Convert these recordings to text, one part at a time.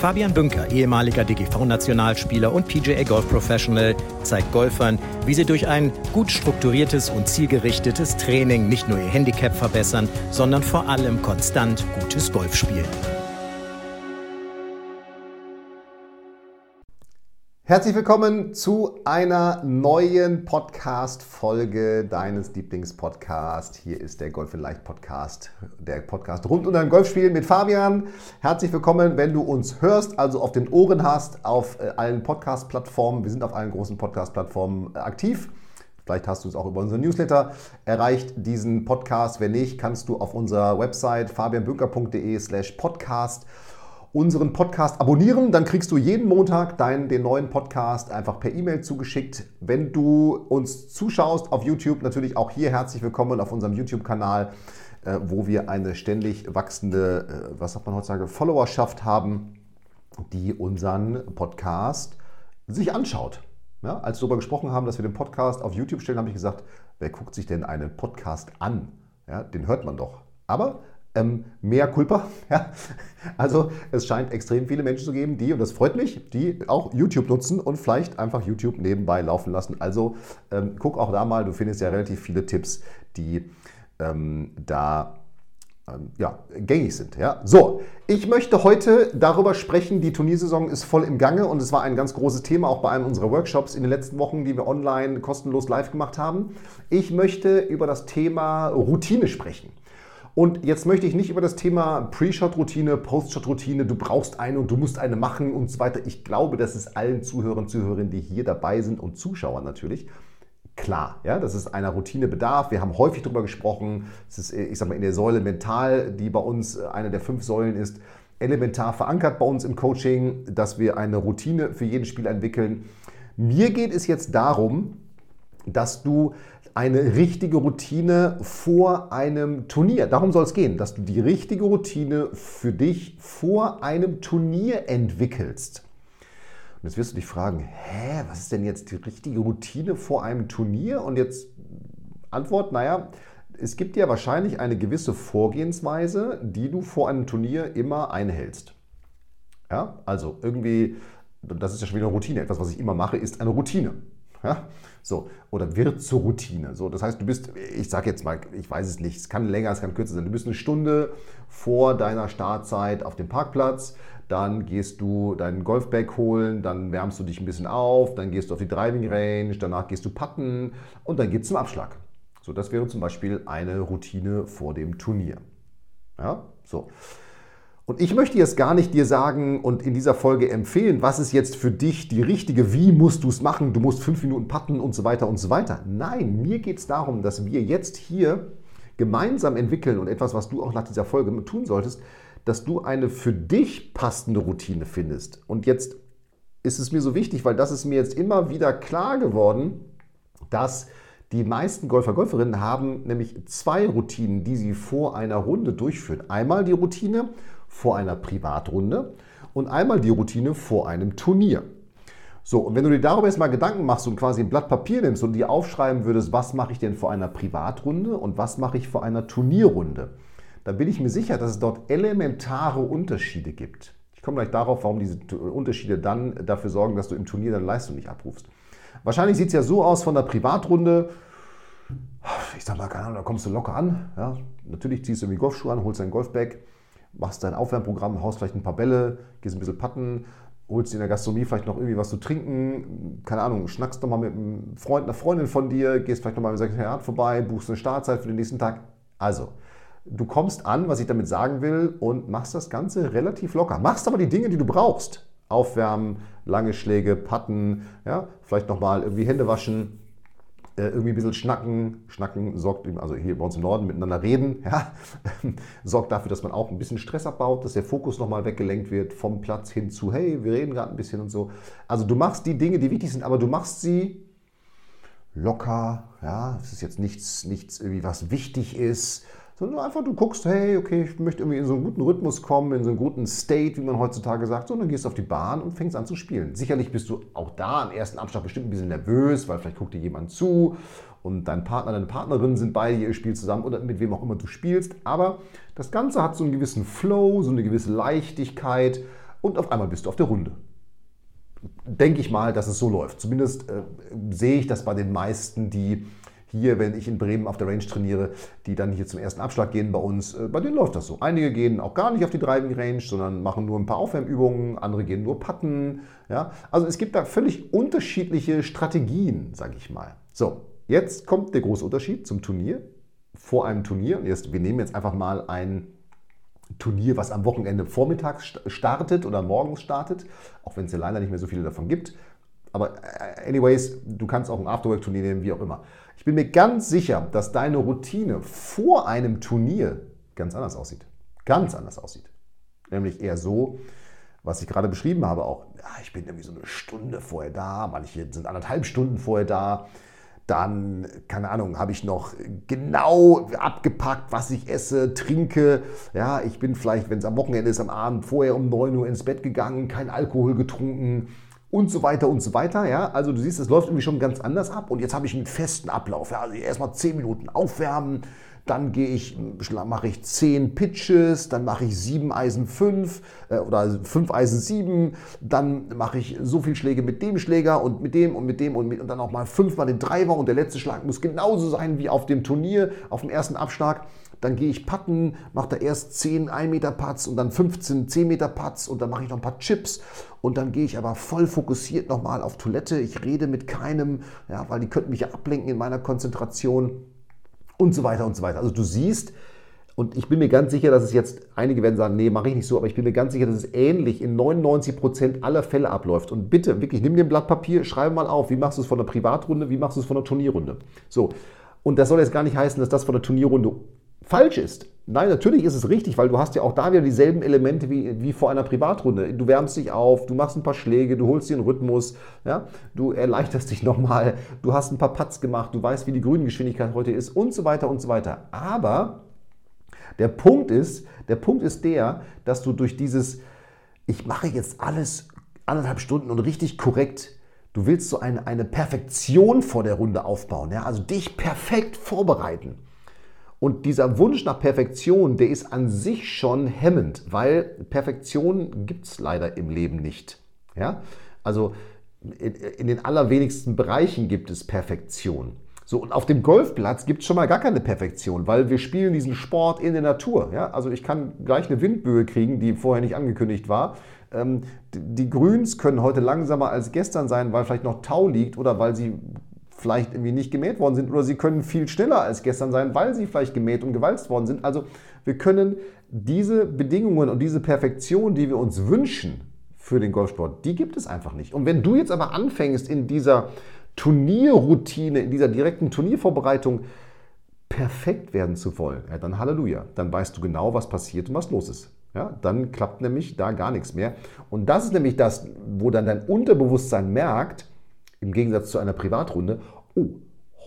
Fabian Bünker, ehemaliger DGV-Nationalspieler und PGA Golf Professional, zeigt Golfern, wie sie durch ein gut strukturiertes und zielgerichtetes Training nicht nur ihr Handicap verbessern, sondern vor allem konstant gutes Golf spielen. Herzlich willkommen zu einer neuen Podcast-Folge deines Lieblingspodcasts. Hier ist der Golf in Leicht Podcast, der Podcast rund um dein Golfspiel mit Fabian. Herzlich willkommen, wenn du uns hörst, also auf den Ohren hast, auf äh, allen Podcast-Plattformen. Wir sind auf allen großen Podcast-Plattformen äh, aktiv. Vielleicht hast du es auch über unseren Newsletter erreicht, diesen Podcast. Wenn nicht, kannst du auf unserer Website fabianbünker.de slash podcast unseren Podcast abonnieren. Dann kriegst du jeden Montag deinen, den neuen Podcast einfach per E-Mail zugeschickt. Wenn du uns zuschaust auf YouTube, natürlich auch hier herzlich willkommen auf unserem YouTube-Kanal, äh, wo wir eine ständig wachsende, äh, was sagt man heutzutage, Followerschaft haben, die unseren Podcast sich anschaut. Ja, als wir darüber gesprochen haben, dass wir den Podcast auf YouTube stellen, habe ich gesagt, wer guckt sich denn einen Podcast an? Ja, den hört man doch. Aber ähm, mehr Culpa. Ja? Also es scheint extrem viele Menschen zu geben, die, und das freut mich, die auch YouTube nutzen und vielleicht einfach YouTube nebenbei laufen lassen. Also ähm, guck auch da mal, du findest ja relativ viele Tipps, die ähm, da ähm, ja, gängig sind. Ja? So, ich möchte heute darüber sprechen, die Turniersaison ist voll im Gange und es war ein ganz großes Thema auch bei einem unserer Workshops in den letzten Wochen, die wir online kostenlos live gemacht haben. Ich möchte über das Thema Routine sprechen. Und jetzt möchte ich nicht über das Thema Pre-Shot-Routine, Post-Shot-Routine, du brauchst eine und du musst eine machen und so weiter. Ich glaube, das ist allen Zuhörern Zuhörerinnen, die hier dabei sind und Zuschauern natürlich, klar, ja, dass es einer Routine bedarf. Wir haben häufig darüber gesprochen. Es ist, ich sag mal, in der Säule mental, die bei uns eine der fünf Säulen ist, elementar verankert bei uns im Coaching, dass wir eine Routine für jeden Spiel entwickeln. Mir geht es jetzt darum, dass du eine richtige Routine vor einem Turnier. Darum soll es gehen, dass du die richtige Routine für dich vor einem Turnier entwickelst. Und jetzt wirst du dich fragen, hä, was ist denn jetzt die richtige Routine vor einem Turnier? Und jetzt Antwort, naja, es gibt ja wahrscheinlich eine gewisse Vorgehensweise, die du vor einem Turnier immer einhältst. Ja, also irgendwie, das ist ja schon wieder eine Routine. Etwas, was ich immer mache, ist eine Routine. Ja? So, oder wird zur Routine. So, das heißt, du bist, ich sage jetzt mal, ich weiß es nicht, es kann länger, es kann kürzer sein. Du bist eine Stunde vor deiner Startzeit auf dem Parkplatz, dann gehst du deinen Golfbag holen, dann wärmst du dich ein bisschen auf, dann gehst du auf die Driving Range, danach gehst du putten und dann geht es zum Abschlag. So, das wäre zum Beispiel eine Routine vor dem Turnier. Ja, so. Und ich möchte jetzt gar nicht dir sagen und in dieser Folge empfehlen, was ist jetzt für dich die richtige, wie musst du es machen, du musst fünf Minuten patten und so weiter und so weiter. Nein, mir geht es darum, dass wir jetzt hier gemeinsam entwickeln und etwas, was du auch nach dieser Folge tun solltest, dass du eine für dich passende Routine findest. Und jetzt ist es mir so wichtig, weil das ist mir jetzt immer wieder klar geworden, dass die meisten Golfer, Golferinnen haben nämlich zwei Routinen, die sie vor einer Runde durchführen. Einmal die Routine, vor einer Privatrunde und einmal die Routine vor einem Turnier. So, und wenn du dir darüber jetzt mal Gedanken machst und quasi ein Blatt Papier nimmst und dir aufschreiben würdest, was mache ich denn vor einer Privatrunde und was mache ich vor einer Turnierrunde, dann bin ich mir sicher, dass es dort elementare Unterschiede gibt. Ich komme gleich darauf, warum diese Unterschiede dann dafür sorgen, dass du im Turnier deine Leistung nicht abrufst. Wahrscheinlich sieht es ja so aus von der Privatrunde, ich sag mal, keine Ahnung, da kommst du locker an. Ja? Natürlich ziehst du irgendwie Golfschuhe an, holst dein Golfbag, machst dein Aufwärmprogramm, haust vielleicht ein paar Bälle, gehst ein bisschen patten, holst dir in der Gastronomie vielleicht noch irgendwie was zu trinken, keine Ahnung, schnackst nochmal mit einem Freund, einer Freundin von dir, gehst vielleicht nochmal im Sekretariat vorbei, buchst eine Startzeit für den nächsten Tag. Also, du kommst an, was ich damit sagen will, und machst das Ganze relativ locker. Machst aber die Dinge, die du brauchst. Aufwärmen, lange Schläge, patten, ja, vielleicht nochmal irgendwie Hände waschen, irgendwie ein bisschen schnacken. Schnacken sorgt, also hier bei uns im Norden miteinander reden, ja, sorgt dafür, dass man auch ein bisschen Stress abbaut, dass der Fokus nochmal weggelenkt wird vom Platz hin zu, hey, wir reden gerade ein bisschen und so. Also du machst die Dinge, die wichtig sind, aber du machst sie locker, ja, es ist jetzt nichts, nichts irgendwie, was wichtig ist, sondern einfach du guckst, hey, okay, ich möchte irgendwie in so einen guten Rhythmus kommen, in so einen guten State, wie man heutzutage sagt, so, und dann gehst du auf die Bahn und fängst an zu spielen. Sicherlich bist du auch da am ersten Abschlag bestimmt ein bisschen nervös, weil vielleicht guckt dir jemand zu und dein Partner, deine Partnerin sind beide, ihr spielt zusammen oder mit wem auch immer du spielst, aber das Ganze hat so einen gewissen Flow, so eine gewisse Leichtigkeit und auf einmal bist du auf der Runde denke ich mal, dass es so läuft. Zumindest äh, sehe ich das bei den meisten, die hier, wenn ich in Bremen auf der Range trainiere, die dann hier zum ersten Abschlag gehen bei uns, äh, bei denen läuft das so. Einige gehen auch gar nicht auf die Driving Range, sondern machen nur ein paar Aufwärmübungen, andere gehen nur Patten. Ja? Also es gibt da völlig unterschiedliche Strategien, sage ich mal. So, jetzt kommt der große Unterschied zum Turnier. Vor einem Turnier, und jetzt, wir nehmen jetzt einfach mal ein Turnier, was am Wochenende vormittags startet oder morgens startet, auch wenn es ja leider nicht mehr so viele davon gibt. Aber äh, anyways, du kannst auch ein Afterwork-Turnier nehmen, wie auch immer. Bin mir ganz sicher, dass deine Routine vor einem Turnier ganz anders aussieht. Ganz anders aussieht. Nämlich eher so, was ich gerade beschrieben habe, auch, ja, ich bin irgendwie so eine Stunde vorher da, manche sind anderthalb Stunden vorher da. Dann, keine Ahnung, habe ich noch genau abgepackt, was ich esse, trinke. Ja, ich bin vielleicht, wenn es am Wochenende ist, am Abend vorher um 9 Uhr ins Bett gegangen, kein Alkohol getrunken und so weiter und so weiter. Ja, also du siehst, es läuft irgendwie schon ganz anders ab. Und jetzt habe ich einen festen Ablauf. Ja, also erstmal 10 Minuten aufwärmen, dann gehe ich, mache ich 10 Pitches, dann mache ich 7 Eisen 5 äh, oder 5 Eisen 7, dann mache ich so viele Schläge mit dem Schläger und mit dem und mit dem und, mit, und dann auch mal 5 mal den Driver und der letzte Schlag muss genauso sein wie auf dem Turnier, auf dem ersten Abschlag. Dann gehe ich patten, mache da erst 10 1 Meter Putts und dann 15 10 Meter Putts und dann mache ich noch ein paar Chips und dann gehe ich aber voll fokussiert nochmal auf Toilette. Ich rede mit keinem, ja, weil die könnten mich ja ablenken in meiner Konzentration und so weiter und so weiter. Also du siehst, und ich bin mir ganz sicher, dass es jetzt, einige werden sagen, nee, mache ich nicht so, aber ich bin mir ganz sicher, dass es ähnlich in 99 Prozent aller Fälle abläuft. Und bitte, wirklich, nimm dir ein Blatt Papier, schreibe mal auf, wie machst du es von der Privatrunde, wie machst du es von der Turnierrunde. So, und das soll jetzt gar nicht heißen, dass das von der Turnierrunde falsch ist. Nein, natürlich ist es richtig, weil du hast ja auch da wieder dieselben Elemente wie, wie vor einer Privatrunde. Du wärmst dich auf, du machst ein paar Schläge, du holst dir einen Rhythmus, ja, du erleichterst dich nochmal, du hast ein paar Putts gemacht, du weißt, wie die Grüngeschwindigkeit heute ist und so weiter und so weiter. Aber der Punkt ist, der Punkt ist der, dass du durch dieses, ich mache jetzt alles anderthalb Stunden und richtig korrekt, du willst so eine, eine Perfektion vor der Runde aufbauen, ja, also dich perfekt vorbereiten. Und dieser Wunsch nach Perfektion, der ist an sich schon hemmend, weil Perfektion gibt es leider im Leben nicht. Ja? Also in, in den allerwenigsten Bereichen gibt es Perfektion. So, und auf dem Golfplatz gibt es schon mal gar keine Perfektion, weil wir spielen diesen Sport in der Natur. Ja? Also ich kann gleich eine Windböe kriegen, die vorher nicht angekündigt war. Ähm, die Grüns können heute langsamer als gestern sein, weil vielleicht noch Tau liegt oder weil sie vielleicht irgendwie nicht gemäht worden sind oder sie können viel schneller als gestern sein, weil sie vielleicht gemäht und gewalzt worden sind. Also wir können diese Bedingungen und diese Perfektion, die wir uns wünschen für den Golfsport, die gibt es einfach nicht. Und wenn du jetzt aber anfängst in dieser Turnierroutine, in dieser direkten Turniervorbereitung perfekt werden zu wollen, ja, dann Halleluja, dann weißt du genau, was passiert und was los ist. Ja, dann klappt nämlich da gar nichts mehr. Und das ist nämlich das, wo dann dein Unterbewusstsein merkt, im Gegensatz zu einer Privatrunde, oh,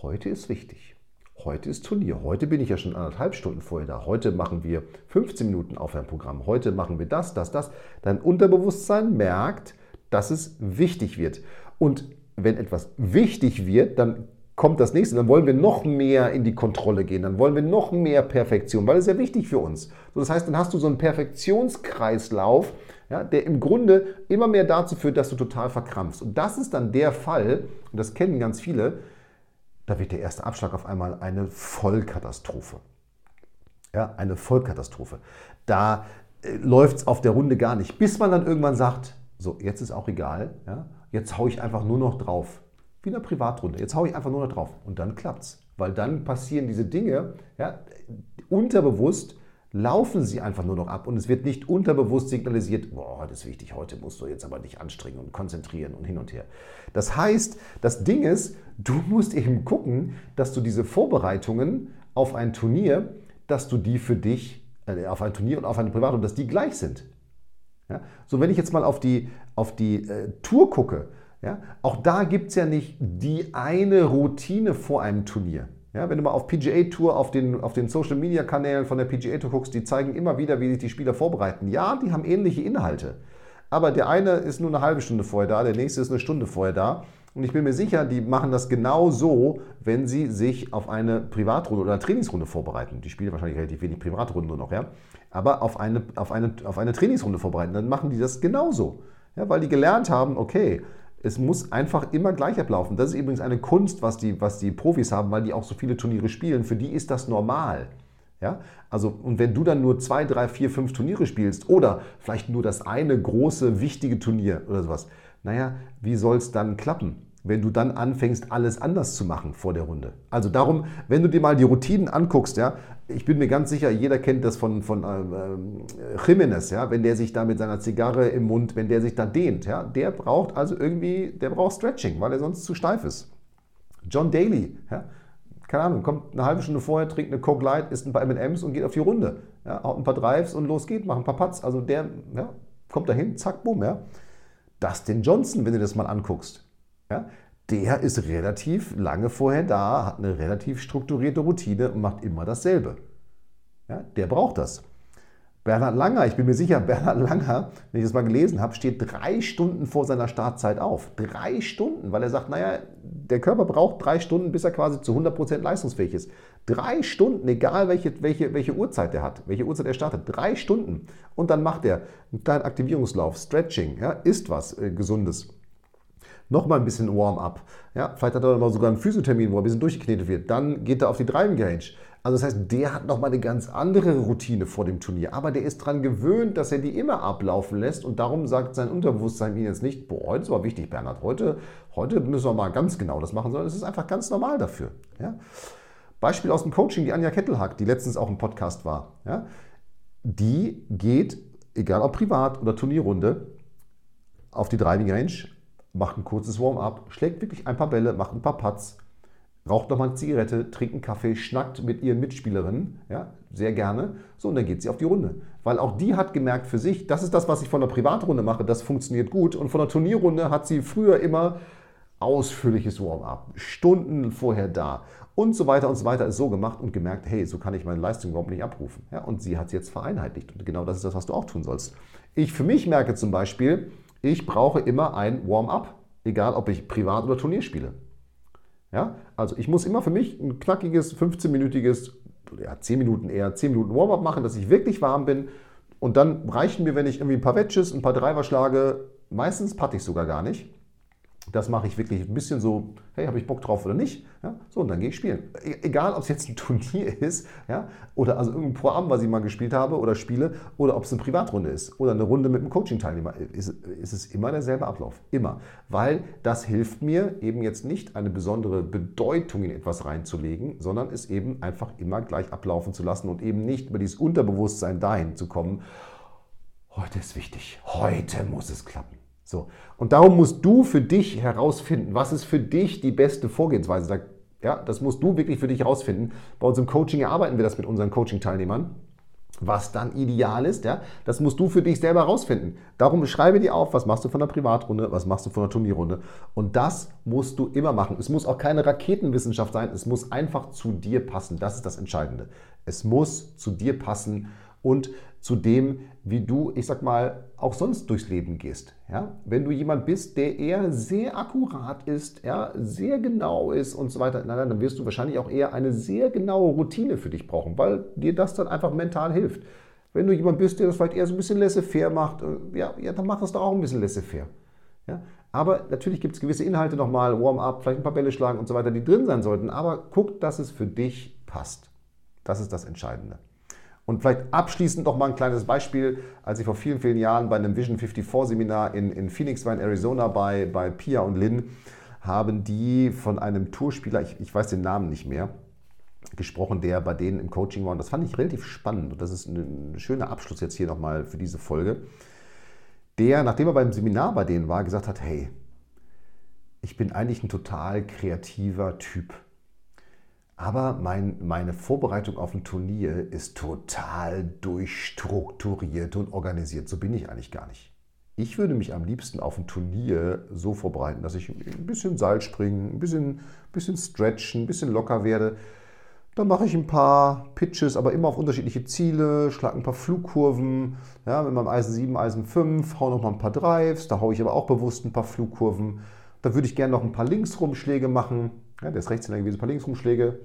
heute ist wichtig. Heute ist Turnier. Heute bin ich ja schon anderthalb Stunden vorher da. Heute machen wir 15 Minuten Aufwärmprogramm. Heute machen wir das, das, das. Dein Unterbewusstsein merkt, dass es wichtig wird. Und wenn etwas wichtig wird, dann kommt das nächste. Dann wollen wir noch mehr in die Kontrolle gehen. Dann wollen wir noch mehr Perfektion, weil es ja wichtig für uns. So, das heißt, dann hast du so einen Perfektionskreislauf, ja, der im Grunde immer mehr dazu führt, dass du total verkrampfst. Und das ist dann der Fall, und das kennen ganz viele, da wird der erste Abschlag auf einmal eine Vollkatastrophe. Ja, eine Vollkatastrophe. Da äh, läuft es auf der Runde gar nicht, bis man dann irgendwann sagt, so, jetzt ist auch egal, ja, jetzt haue ich einfach nur noch drauf. Wie in einer Privatrunde. Jetzt haue ich einfach nur noch drauf. Und dann klappt's. Weil dann passieren diese Dinge, ja, unterbewusst, laufen sie einfach nur noch ab und es wird nicht unterbewusst signalisiert, boah, das ist wichtig, heute musst du jetzt aber dich anstrengen und konzentrieren und hin und her. Das heißt, das Ding ist, du musst eben gucken, dass du diese Vorbereitungen auf ein Turnier, dass du die für dich, äh, auf ein Turnier und auf eine Privatung, dass die gleich sind. Ja? So, wenn ich jetzt mal auf die, auf die äh, Tour gucke, ja, auch da gibt es ja nicht die eine Routine vor einem Turnier. Ja, wenn du mal auf PGA Tour, auf den, auf den Social Media Kanälen von der PGA Tour guckst, die zeigen immer wieder, wie sich die Spieler vorbereiten. Ja, die haben ähnliche Inhalte. Aber der eine ist nur eine halbe Stunde vorher da, der nächste ist eine Stunde vorher da. Und ich bin mir sicher, die machen das genau so, wenn sie sich auf eine Privatrunde oder eine Trainingsrunde vorbereiten. Die spielen wahrscheinlich relativ wenig Privatrunden nur noch, ja. Aber auf eine, auf, eine, auf eine Trainingsrunde vorbereiten, dann machen die das genauso. Ja, weil die gelernt haben, okay, es muss einfach immer gleich ablaufen. Das ist übrigens eine Kunst, was die, was die Profis haben, weil die auch so viele Turniere spielen. Für die ist das normal. Ja? Also, und wenn du dann nur zwei, drei, vier, fünf Turniere spielst oder vielleicht nur das eine große, wichtige Turnier oder sowas, naja, wie soll es dann klappen? Wenn du dann anfängst, alles anders zu machen vor der Runde. Also darum, wenn du dir mal die Routinen anguckst, ja, ich bin mir ganz sicher, jeder kennt das von, von ähm, Jimenez, ja, wenn der sich da mit seiner Zigarre im Mund, wenn der sich da dehnt, ja, der braucht also irgendwie, der braucht Stretching, weil er sonst zu steif ist. John Daly, ja, keine Ahnung, kommt eine halbe Stunde vorher, trinkt eine Coke Light, isst ein paar M&M's und geht auf die Runde. Ja, haut ein paar Drives und los geht, macht ein paar Putts. Also der ja, kommt dahin, zack, bumm. Ja. Dustin Johnson, wenn du das mal anguckst, ja, der ist relativ lange vorher da, hat eine relativ strukturierte Routine und macht immer dasselbe. Ja, der braucht das. Bernhard Langer, ich bin mir sicher, Bernhard Langer, wenn ich das mal gelesen habe, steht drei Stunden vor seiner Startzeit auf. Drei Stunden, weil er sagt, naja, der Körper braucht drei Stunden, bis er quasi zu 100% leistungsfähig ist. Drei Stunden, egal welche, welche, welche Uhrzeit er hat, welche Uhrzeit er startet. Drei Stunden. Und dann macht er einen kleinen Aktivierungslauf, Stretching, ja, isst was äh, Gesundes nochmal ein bisschen Warm-up. Ja, vielleicht hat er mal sogar einen Physiothermin, wo er ein bisschen durchgeknetet wird. Dann geht er auf die Driving Range. Also das heißt, der hat nochmal eine ganz andere Routine vor dem Turnier. Aber der ist daran gewöhnt, dass er die immer ablaufen lässt. Und darum sagt sein Unterbewusstsein ihm jetzt nicht, boah, heute ist aber wichtig, Bernhard. Heute, heute müssen wir mal ganz genau das machen, sondern es ist einfach ganz normal dafür. Ja? Beispiel aus dem Coaching, die Anja Kettelhack, die letztens auch im Podcast war. Ja? Die geht, egal ob privat oder Turnierrunde, auf die Driving Range macht ein kurzes Warm-up, schlägt wirklich ein paar Bälle, macht ein paar Putts, raucht nochmal eine Zigarette, trinkt einen Kaffee, schnackt mit ihren Mitspielerinnen, ja, sehr gerne. So, und dann geht sie auf die Runde. Weil auch die hat gemerkt für sich, das ist das, was ich von der Privatrunde mache, das funktioniert gut. Und von der Turnierrunde hat sie früher immer ausführliches Warm-up, Stunden vorher da und so weiter und so weiter ist so gemacht und gemerkt, hey, so kann ich meine Leistung überhaupt nicht abrufen. Ja, und sie hat es jetzt vereinheitlicht. Und genau das ist das, was du auch tun sollst. Ich für mich merke zum Beispiel, ich brauche immer ein Warm-up, egal ob ich privat oder Turnier spiele. Ja? Also ich muss immer für mich ein knackiges, 15-minütiges, ja, 10 Minuten eher, 10 Minuten Warm-up machen, dass ich wirklich warm bin. Und dann reichen mir, wenn ich irgendwie ein paar Wedges, ein paar Driver schlage, meistens patte ich sogar gar nicht. Das mache ich wirklich ein bisschen so, hey, habe ich Bock drauf oder nicht? Ja, so, und dann gehe ich spielen. E egal, ob es jetzt ein Turnier ist, ja, oder also irgendein Programm, was ich mal gespielt habe oder spiele, oder ob es eine Privatrunde ist oder eine Runde mit einem Coaching-Teilnehmer, ist, ist es immer derselbe Ablauf. Immer. Weil das hilft mir eben jetzt nicht eine besondere Bedeutung in etwas reinzulegen, sondern es eben einfach immer gleich ablaufen zu lassen und eben nicht über dieses Unterbewusstsein dahin zu kommen. Heute ist wichtig. Heute muss es klappen. So. Und darum musst du für dich herausfinden, was ist für dich die beste Vorgehensweise. Ja, das musst du wirklich für dich herausfinden. Bei uns im Coaching erarbeiten wir das mit unseren Coaching-Teilnehmern. Was dann ideal ist, ja, das musst du für dich selber herausfinden. Darum schreibe dir auf, was machst du von der Privatrunde, was machst du von der Turnierrunde. Und das musst du immer machen. Es muss auch keine Raketenwissenschaft sein, es muss einfach zu dir passen. Das ist das Entscheidende. Es muss zu dir passen und zu dem, wie du, ich sag mal, auch sonst durchs Leben gehst. Ja? Wenn du jemand bist, der eher sehr akkurat ist, ja, sehr genau ist und so weiter, nein, dann wirst du wahrscheinlich auch eher eine sehr genaue Routine für dich brauchen, weil dir das dann einfach mental hilft. Wenn du jemand bist, der das vielleicht eher so ein bisschen laissez-faire macht, äh, ja, ja, dann mach das doch auch ein bisschen laissez-faire. Ja? Aber natürlich gibt es gewisse Inhalte nochmal, Warm-up, vielleicht ein paar Bälle schlagen und so weiter, die drin sein sollten. Aber guck, dass es für dich passt. Das ist das Entscheidende. Und vielleicht abschließend noch mal ein kleines Beispiel. Als ich vor vielen, vielen Jahren bei einem Vision 54 Seminar in, in Phoenix war, in Arizona, bei, bei Pia und Lynn, haben die von einem Tourspieler, ich, ich weiß den Namen nicht mehr, gesprochen, der bei denen im Coaching war. Und das fand ich relativ spannend. Und das ist ein, ein schöner Abschluss jetzt hier nochmal für diese Folge. Der, nachdem er beim Seminar bei denen war, gesagt hat, hey, ich bin eigentlich ein total kreativer Typ. Aber mein, meine Vorbereitung auf ein Turnier ist total durchstrukturiert und organisiert. So bin ich eigentlich gar nicht. Ich würde mich am liebsten auf ein Turnier so vorbereiten, dass ich ein bisschen Seil springen, ein bisschen, bisschen stretchen, ein bisschen locker werde. Dann mache ich ein paar Pitches, aber immer auf unterschiedliche Ziele, schlage ein paar Flugkurven, ja, mit meinem Eisen 7, Eisen 5, hau noch mal ein paar Drives, da haue ich aber auch bewusst ein paar Flugkurven. Da würde ich gerne noch ein paar Linksrumschläge machen. Ja, der ist Rechtshänder gewesen, ein paar Linksrumschläge.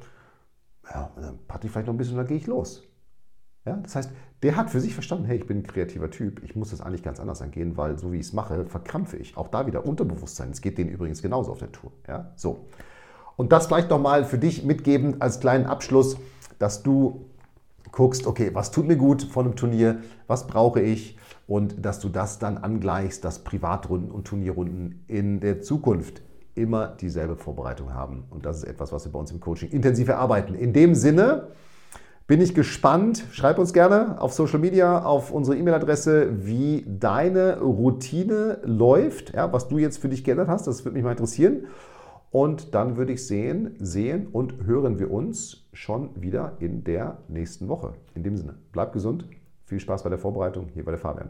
Ja, dann patte ich vielleicht noch ein bisschen dann gehe ich los. Ja, das heißt, der hat für sich verstanden, hey, ich bin ein kreativer Typ, ich muss das eigentlich ganz anders angehen, weil so wie ich es mache, verkrampfe ich. Auch da wieder Unterbewusstsein. Es geht denen übrigens genauso auf der Tour. Ja, so. Und das vielleicht nochmal für dich mitgeben als kleinen Abschluss, dass du guckst, okay, was tut mir gut von einem Turnier, was brauche ich und dass du das dann angleichst, dass Privatrunden und Turnierrunden in der Zukunft immer dieselbe Vorbereitung haben. Und das ist etwas, was wir bei uns im Coaching intensiv erarbeiten. In dem Sinne, bin ich gespannt. Schreib uns gerne auf Social Media, auf unsere E-Mail-Adresse, wie deine Routine läuft, ja, was du jetzt für dich geändert hast. Das würde mich mal interessieren. Und dann würde ich sehen, sehen und hören wir uns schon wieder in der nächsten Woche. In dem Sinne, bleib gesund. Viel Spaß bei der Vorbereitung. Hier bei der Fabian.